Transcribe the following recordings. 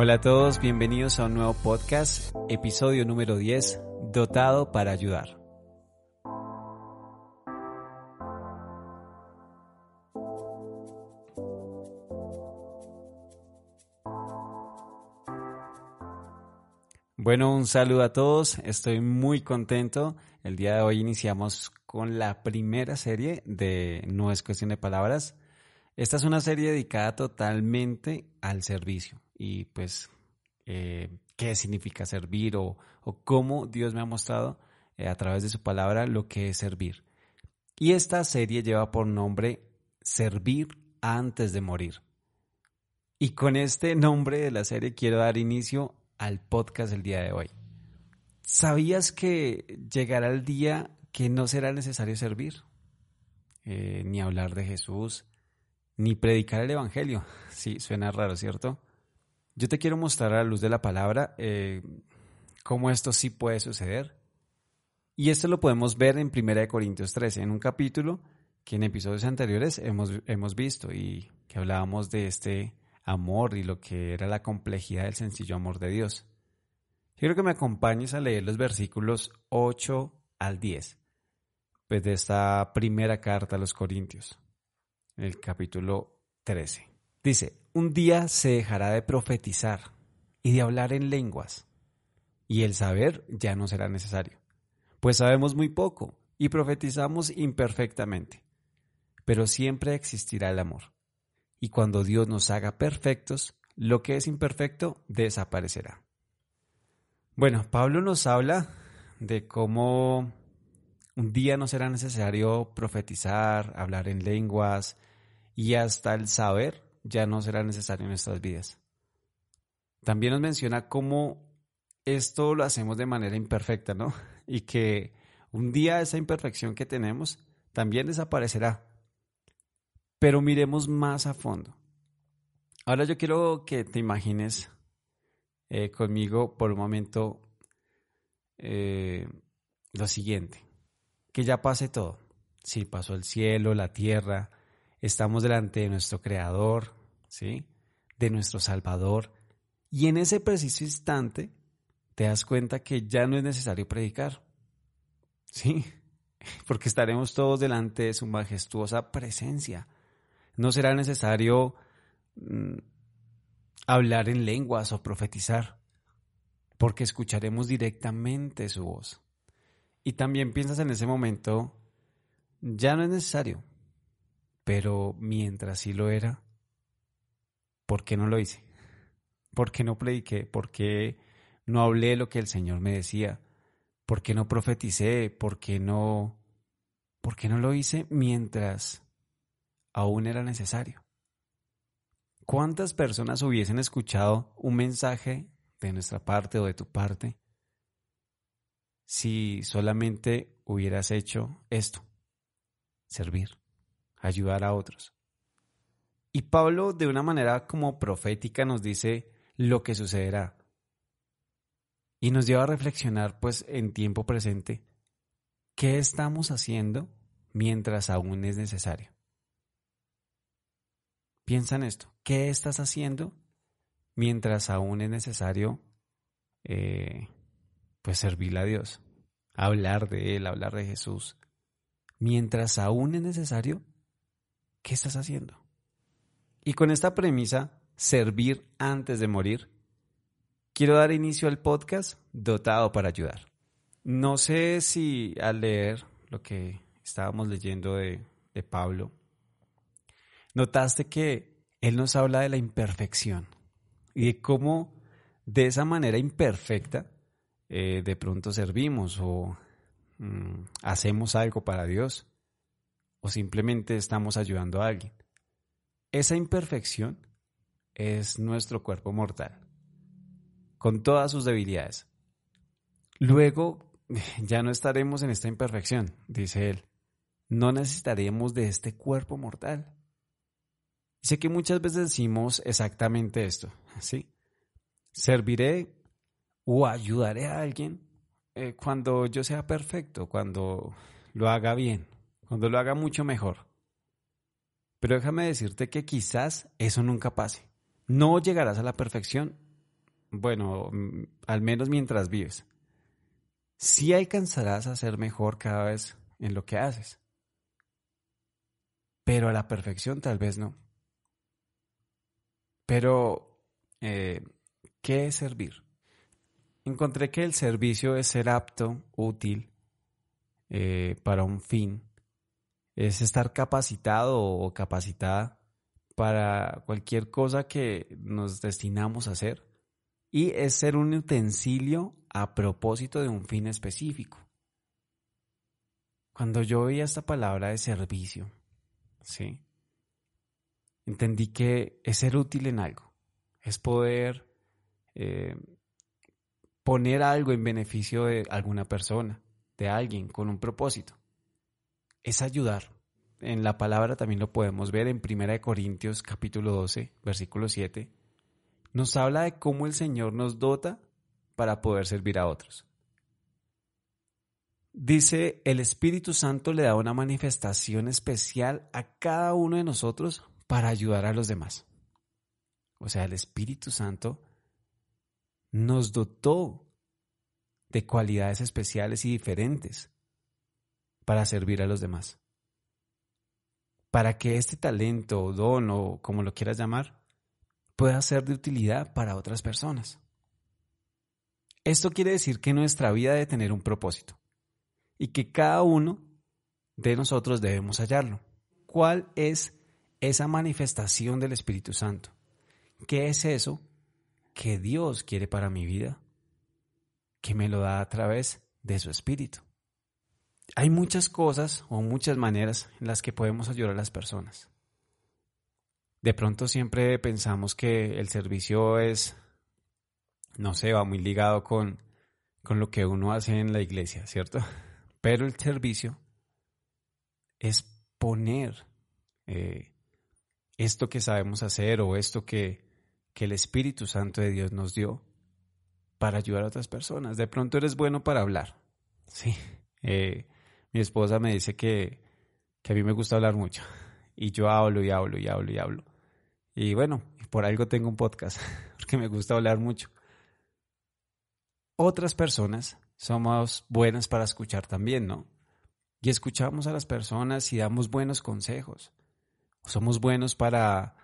Hola a todos, bienvenidos a un nuevo podcast, episodio número 10, dotado para ayudar. Bueno, un saludo a todos, estoy muy contento. El día de hoy iniciamos con la primera serie de No es cuestión de palabras. Esta es una serie dedicada totalmente al servicio y pues eh, qué significa servir o, cómo Dios me ha mostrado eh, a través de su palabra lo que es servir. Y esta serie lleva por nombre Servir antes de morir. Y con este nombre de la serie quiero dar inicio al podcast del día de hoy. ¿Sabías que llegará el día que no será necesario servir? Eh, ni hablar de Jesús, ni predicar el Evangelio. Sí, suena raro, ¿cierto? Yo te quiero mostrar a la luz de la palabra eh, cómo esto sí puede suceder. Y esto lo podemos ver en 1 Corintios 13, en un capítulo que en episodios anteriores hemos, hemos visto y que hablábamos de este amor y lo que era la complejidad del sencillo amor de Dios. Quiero que me acompañes a leer los versículos 8 al 10 pues, de esta primera carta a los Corintios, el capítulo 13. Dice, un día se dejará de profetizar y de hablar en lenguas, y el saber ya no será necesario, pues sabemos muy poco y profetizamos imperfectamente, pero siempre existirá el amor, y cuando Dios nos haga perfectos, lo que es imperfecto desaparecerá. Bueno, Pablo nos habla de cómo un día no será necesario profetizar, hablar en lenguas y hasta el saber ya no será necesario en nuestras vidas. También nos menciona cómo esto lo hacemos de manera imperfecta, ¿no? Y que un día esa imperfección que tenemos también desaparecerá. Pero miremos más a fondo. Ahora yo quiero que te imagines eh, conmigo por un momento eh, lo siguiente, que ya pase todo. Sí, pasó el cielo, la tierra, estamos delante de nuestro Creador, ¿sí? De nuestro Salvador. Y en ese preciso instante te das cuenta que ya no es necesario predicar. ¿Sí? Porque estaremos todos delante de su majestuosa presencia. No será necesario mm, hablar en lenguas o profetizar, porque escucharemos directamente su voz. Y también piensas en ese momento, ya no es necesario, pero mientras sí lo era, ¿por qué no lo hice? ¿Por qué no prediqué? ¿Por qué no hablé lo que el Señor me decía? ¿Por qué no profeticé? ¿Por qué no, por qué no lo hice mientras aún era necesario? ¿Cuántas personas hubiesen escuchado un mensaje de nuestra parte o de tu parte si solamente hubieras hecho esto, servir, ayudar a otros? Y Pablo de una manera como profética nos dice lo que sucederá. Y nos lleva a reflexionar pues en tiempo presente qué estamos haciendo mientras aún es necesario. Piensa en esto, ¿qué estás haciendo mientras aún es necesario eh, pues servirle a Dios, hablar de Él, hablar de Jesús? Mientras aún es necesario, ¿qué estás haciendo? Y con esta premisa, servir antes de morir, quiero dar inicio al podcast dotado para ayudar. No sé si al leer lo que estábamos leyendo de, Pablo, notaste que él nos habla de la imperfección y de cómo de esa manera imperfecta eh, de pronto servimos o mm, hacemos algo para Dios o simplemente estamos ayudando a alguien. Esa imperfección es nuestro cuerpo mortal, con todas sus debilidades. Luego ya no estaremos en esta imperfección, dice él. No necesitaremos de este cuerpo mortal. Sé que muchas veces decimos exactamente esto, ¿sí? Serviré o ayudaré a alguien eh, cuando yo sea perfecto, cuando lo haga bien, cuando lo haga mucho mejor. Pero déjame decirte que quizás eso nunca pase. No llegarás a la perfección bueno, mm, al menos mientras vives, sí alcanzarás a ser mejor cada vez en lo que haces. Pero a la perfección tal vez no. Pero, eh, ¿qué es servir? Encontré que el servicio es ser apto, útil, eh, para un fin. Es estar capacitado o capacitada para cualquier cosa que nos destinamos a hacer. Y es ser un utensilio a propósito de un fin específico. Cuando yo oía esta palabra de servicio, ¿sí? Entendí que es ser útil en algo, es poder eh, poner algo en beneficio de alguna persona, de alguien, con un propósito. Es ayudar. En la palabra también lo podemos ver en 1 Corintios capítulo 12, versículo 7. Nos habla de cómo el Señor nos dota para poder servir a otros. Dice, el Espíritu Santo le da una manifestación especial a cada uno de nosotros para ayudar a los demás. O sea, el Espíritu Santo nos dotó de cualidades especiales y diferentes para servir a los demás. Para que este talento don o como lo quieras llamar pueda ser de utilidad para otras personas. Esto quiere decir que nuestra vida debe tener un propósito y que cada uno de nosotros debemos hallarlo. ¿Cuál es esa manifestación del Espíritu Santo? ¿Qué es eso que Dios quiere para mi vida? Que me lo da a través de su Espíritu. Hay muchas cosas o muchas maneras en las que podemos ayudar a las personas. De pronto siempre pensamos que el servicio es no sé, va muy ligado con, con lo que uno hace en la iglesia, ¿cierto? Pero el servicio es poner eh, esto que sabemos hacer o esto que, que el Espíritu Santo de Dios nos dio para ayudar a otras personas. De pronto eres bueno para hablar. Sí. Eh, mi esposa me dice que, que a mí me gusta hablar mucho. Y yo hablo y hablo y hablo y hablo. Y bueno, por algo tengo un podcast, porque me gusta hablar mucho otras personas somos buenas para escuchar también, ¿no? Y escuchamos a las personas y damos buenos consejos. Somos buenos para,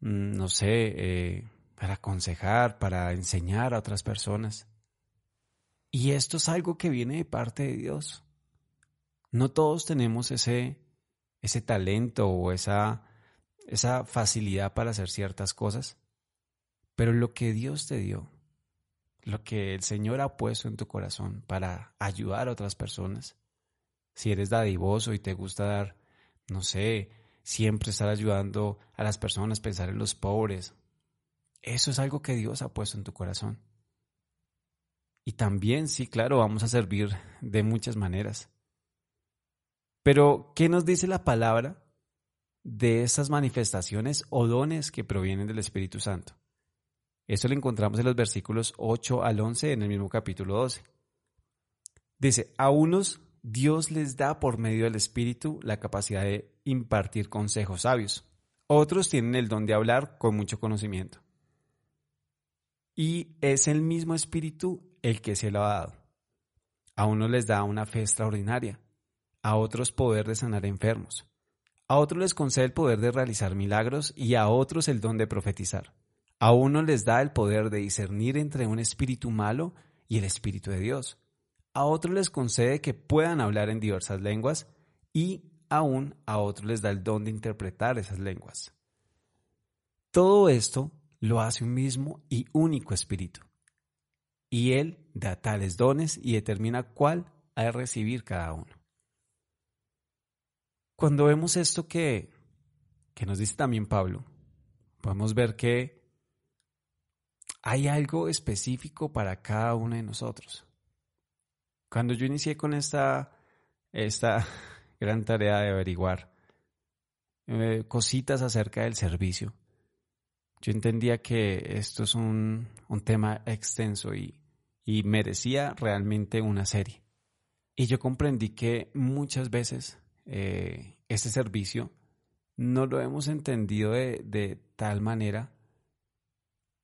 mm, no sé, eh, para aconsejar, para enseñar a otras personas. Y esto es algo que viene de parte de Dios. No todos tenemos ese, ese talento o esa, esa facilidad para hacer ciertas cosas, pero lo que Dios te dio, lo que el Señor ha puesto en tu corazón para ayudar a otras personas. Si eres dadivoso y te gusta dar, no sé, siempre estar ayudando a las personas, pensar en los pobres, eso es algo que Dios ha puesto en tu corazón. Y también, sí, claro, vamos a servir de muchas maneras. Pero, ¿qué nos dice la palabra de estas manifestaciones o dones que provienen del Espíritu Santo? Esto lo encontramos en los versículos 8 al 11 en el mismo capítulo 12. Dice, a unos Dios les da por medio del Espíritu la capacidad de impartir consejos sabios. Otros tienen el don de hablar con mucho conocimiento. Y es el mismo Espíritu el que se lo ha dado. A unos les da una fe extraordinaria, a otros poder de sanar enfermos, a otros les concede el poder de realizar milagros y a otros el don de profetizar. A uno les da el poder de discernir entre un espíritu malo y el espíritu de Dios. A otros les concede que puedan hablar en diversas lenguas y aún a otros les da el don de interpretar esas lenguas. Todo esto lo hace un mismo y único espíritu. Y Él da tales dones y determina cuál ha de recibir cada uno. Cuando vemos esto que, que nos dice también Pablo, podemos ver que hay algo específico para cada uno de nosotros. Cuando yo inicié con esta, esta gran tarea de averiguar eh, cositas acerca del servicio, yo entendía que esto es un, tema extenso y, merecía realmente una serie. Y yo comprendí que muchas veces eh, este servicio no lo hemos entendido de, de tal manera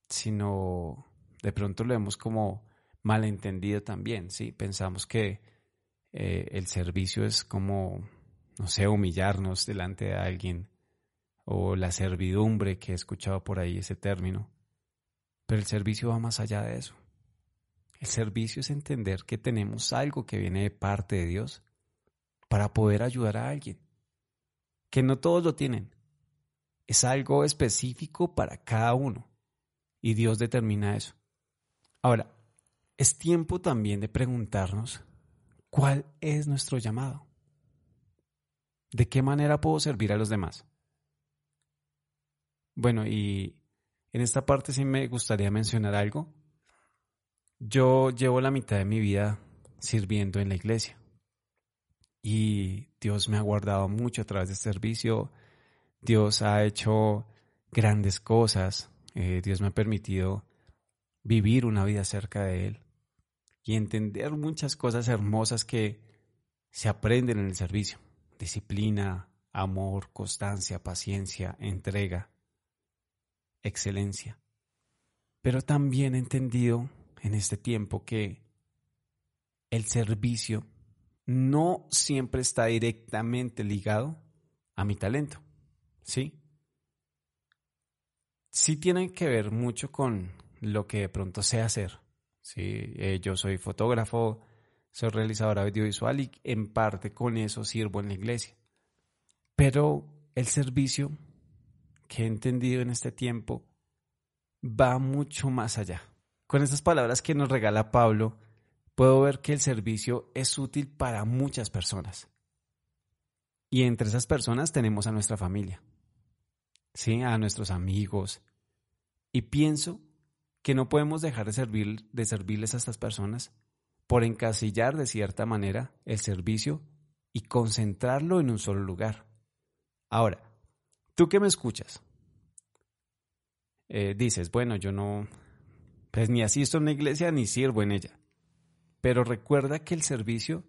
sino de pronto lo hemos como malentendido también, ¿sí? Pensamos que eh, el servicio es como, no sé, humillarnos delante de alguien o la servidumbre que he escuchado por ahí ese término. Pero el servicio va más allá de eso. El servicio es entender que tenemos algo que viene de parte de Dios para poder ayudar a alguien. Que no todos lo tienen. Es algo específico para cada uno. Y Dios determina eso. Ahora, es tiempo también de preguntarnos cuál es nuestro llamado. ¿De qué manera puedo servir a los demás? Bueno, y en esta parte sí me gustaría mencionar algo. Yo llevo la mitad de mi vida sirviendo en la iglesia y Dios me ha guardado mucho a través de este servicio. Dios ha hecho grandes cosas. Eh, Dios me ha permitido vivir una vida cerca de Él y entender muchas cosas hermosas que se aprenden en el servicio. Disciplina, amor, constancia, paciencia, entrega, excelencia. Pero también he entendido en este tiempo que el servicio no siempre está directamente ligado a mi talento, ¿sí? Sí tiene que ver mucho con lo que de pronto sé hacer, ¿sí? Eh, yo soy fotógrafo, soy realizador audiovisual y en parte con eso sirvo en la iglesia. Pero el servicio que he entendido en este tiempo va mucho más allá. Con estas palabras que nos regala Pablo, puedo ver que el servicio es útil para muchas personas. Y entre esas personas tenemos a nuestra familia, ¿sí? a nuestros amigos. Y pienso que no podemos dejar de, servir, de servirles a estas personas por encasillar de cierta manera el servicio y concentrarlo en un solo lugar. Ahora, tú que me escuchas, eh, dices, bueno, yo no, pues ni asisto a una iglesia ni sirvo en ella. Pero recuerda que el servicio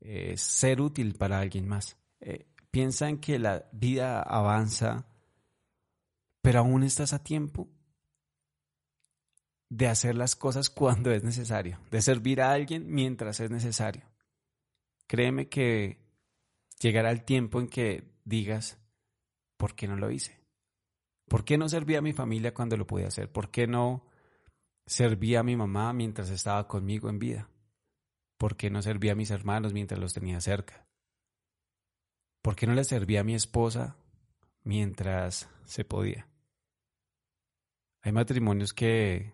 es ser útil para alguien más. Eh, piensa en que la vida avanza, pero aún estás a tiempo de hacer las cosas cuando es necesario, de servir a alguien mientras es necesario. Créeme que llegará el tiempo en que digas, ¿por qué no lo hice? ¿Por qué no serví a mi familia cuando lo pude hacer? ¿Por qué no servía a mi mamá mientras estaba conmigo en vida? ¿Por qué no servía a mis hermanos mientras los tenía cerca? ¿Por qué no le servía a mi esposa mientras se podía? Hay matrimonios que,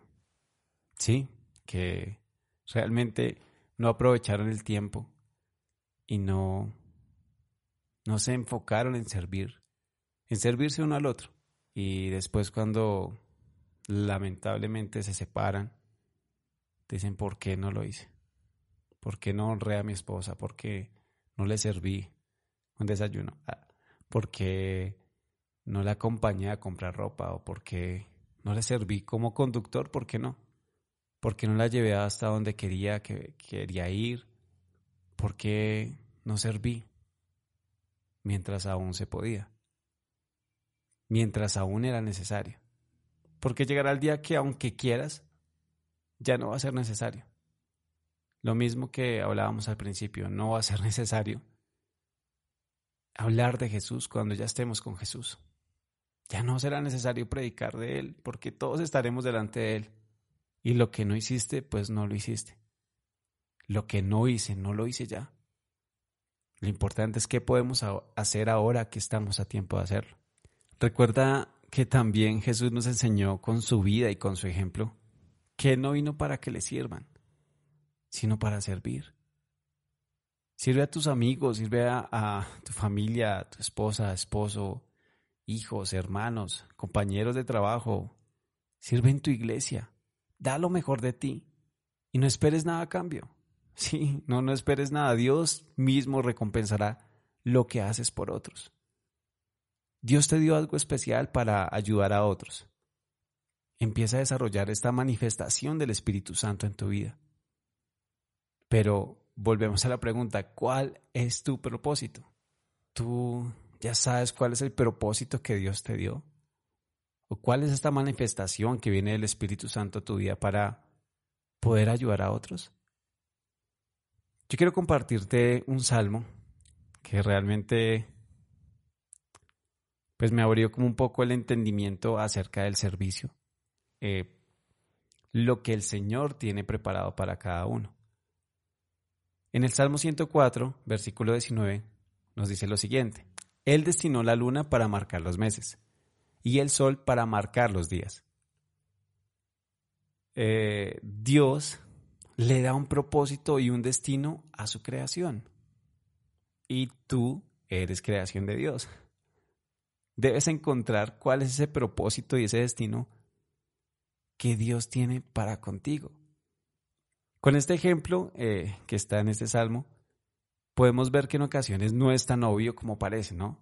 sí, que realmente no aprovecharon el tiempo y no, no se enfocaron en servir, en servirse uno al otro. Y después cuando lamentablemente se separan, dicen, ¿por qué no lo hice? ¿Por qué no honré a mi esposa? ¿Por qué no le serví un desayuno? Ah, ¿Por qué no la acompañé a comprar ropa? ¿O por qué no le serví como conductor? ¿Por qué no? ¿Por qué no la llevé hasta donde quería, que, quería ir? ¿Por qué no serví mientras aún se podía? Mientras aún era necesario. Porque llegará el día que aunque quieras, ya no va a ser necesario. Lo mismo que hablábamos al principio, no va a ser necesario hablar de Jesús cuando ya estemos con Jesús. Ya no será necesario predicar de Él, porque todos estaremos delante de Él. Y lo que no hiciste, pues no lo hiciste. Lo que no hice, no lo hice ya. Lo importante es qué podemos hacer ahora que estamos a tiempo de hacerlo. Recuerda que también Jesús nos enseñó con su vida y con su ejemplo que no vino para que le sirvan, sino para servir. Sirve a tus amigos, sirve a, tu familia, a tu esposa, esposo, hijos, hermanos, compañeros de trabajo. Sirve en tu iglesia. Da lo mejor de ti y no esperes nada a cambio. Sí, no, no esperes nada. Dios mismo recompensará lo que haces por otros. Dios te dio algo especial para ayudar a otros. Empieza a desarrollar esta manifestación del Espíritu Santo en tu vida. Pero volvemos a la pregunta, ¿cuál es tu propósito? ¿Tú ya sabes cuál es el propósito que Dios te dio? ¿O cuál es esta manifestación que viene del Espíritu Santo a tu vida para poder ayudar a otros? Yo quiero compartirte un salmo que realmente pues me abrió como un poco el entendimiento acerca del servicio, eh, lo que el Señor tiene preparado para cada uno. En el Salmo 104, versículo 19, nos dice lo siguiente, Él destinó la luna para marcar los meses y el sol para marcar los días. Eh, Dios le da un propósito y un destino a su creación. Y tú eres creación de Dios debes encontrar cuál es ese propósito y ese destino que Dios tiene para contigo. Con este ejemplo eh, que está en este salmo, podemos ver que en ocasiones no es tan obvio como parece, ¿no?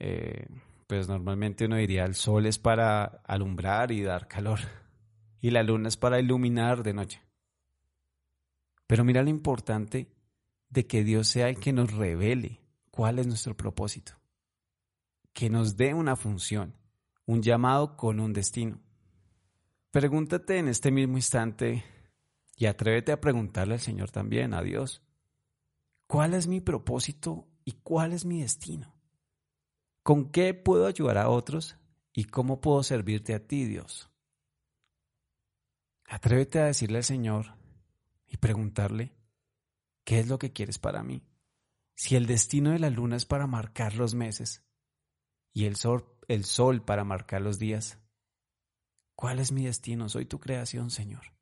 Eh, pues normalmente uno diría el sol es para alumbrar y dar calor y la luna es para iluminar de noche. Pero mira lo importante de que Dios sea el que nos revele cuál es nuestro propósito que nos dé una función, un llamado con un destino. Pregúntate en este mismo instante y atrévete a preguntarle al Señor también, a Dios, ¿cuál es mi propósito y cuál es mi destino? ¿Con qué puedo ayudar a otros y cómo puedo servirte a ti, Dios? Atrévete a decirle al Señor y preguntarle, ¿qué es lo que quieres para mí? Si el destino de la luna es para marcar los meses, y el sol, para marcar los días. ¿Cuál es mi destino? Soy tu creación, Señor.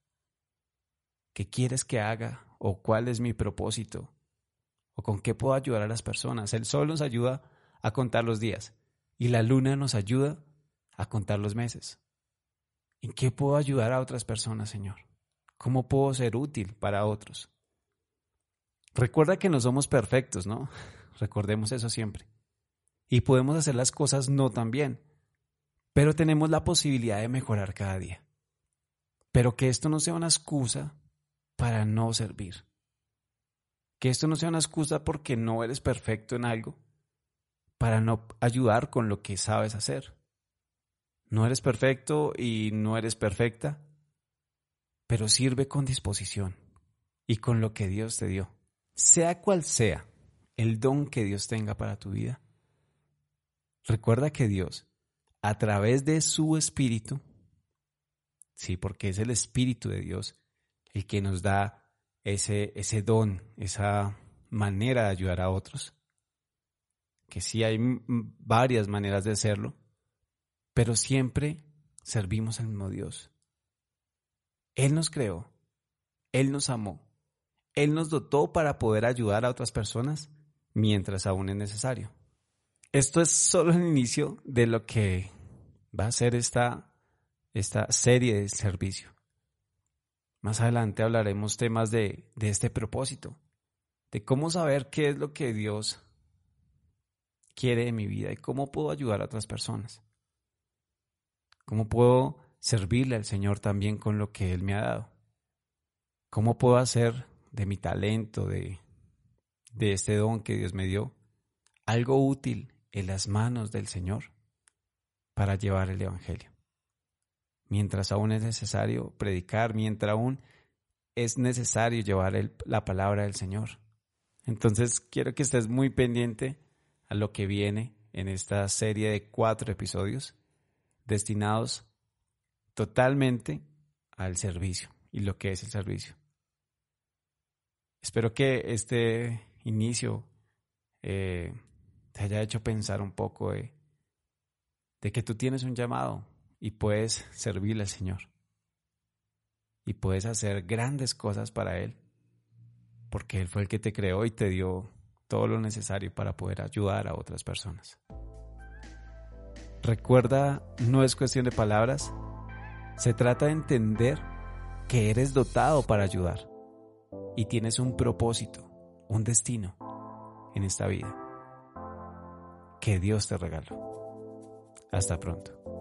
¿Qué quieres que haga? ¿O cuál es mi propósito? ¿O con qué puedo ayudar a las personas? El sol nos ayuda a contar los días y la luna nos ayuda a contar los meses. ¿En qué puedo ayudar a otras personas, Señor? ¿Cómo puedo ser útil para otros? Recuerda que no somos perfectos, ¿no? Recordemos eso siempre y podemos hacer las cosas no tan bien, pero tenemos la posibilidad de mejorar cada día. Pero que esto no sea una excusa para no servir. Que esto no sea una excusa porque no eres perfecto en algo, para no ayudar con lo que sabes hacer. No eres perfecto y no eres perfecta, pero sirve con disposición y con lo que Dios te dio. Sea cual sea el don que Dios tenga para tu vida, Recuerda que Dios, a través de su Espíritu, sí, porque es el Espíritu de Dios el que nos da ese, ese don, esa manera de ayudar a otros, que sí hay varias maneras de hacerlo, pero siempre servimos al mismo Dios. Él nos creó, Él nos amó, Él nos dotó para poder ayudar a otras personas mientras aún es necesario. Esto es solo el inicio de lo que va a ser esta, esta serie de servicio. Más adelante hablaremos temas de, de este propósito, de cómo saber qué es lo que Dios quiere de mi vida y cómo puedo ayudar a otras personas. Cómo puedo servirle al Señor también con lo que Él me ha dado. Cómo puedo hacer de mi talento, de, de este don que Dios me dio, algo útil en las manos del Señor para llevar el Evangelio. Mientras aún es necesario predicar, mientras aún es necesario llevar la palabra del Señor. Entonces quiero que estés muy pendiente a lo que viene en esta serie de cuatro episodios destinados totalmente al servicio y lo que es el servicio. Espero que este inicio eh, te haya hecho pensar un poco de, que tú tienes un llamado y puedes servirle al Señor. Y puedes hacer grandes cosas para Él, porque Él fue el que te creó y te dio todo lo necesario para poder ayudar a otras personas. Recuerda, no es cuestión de palabras, se trata de entender que eres dotado para ayudar y tienes un propósito, un destino en esta vida que Dios te regaló. Hasta pronto.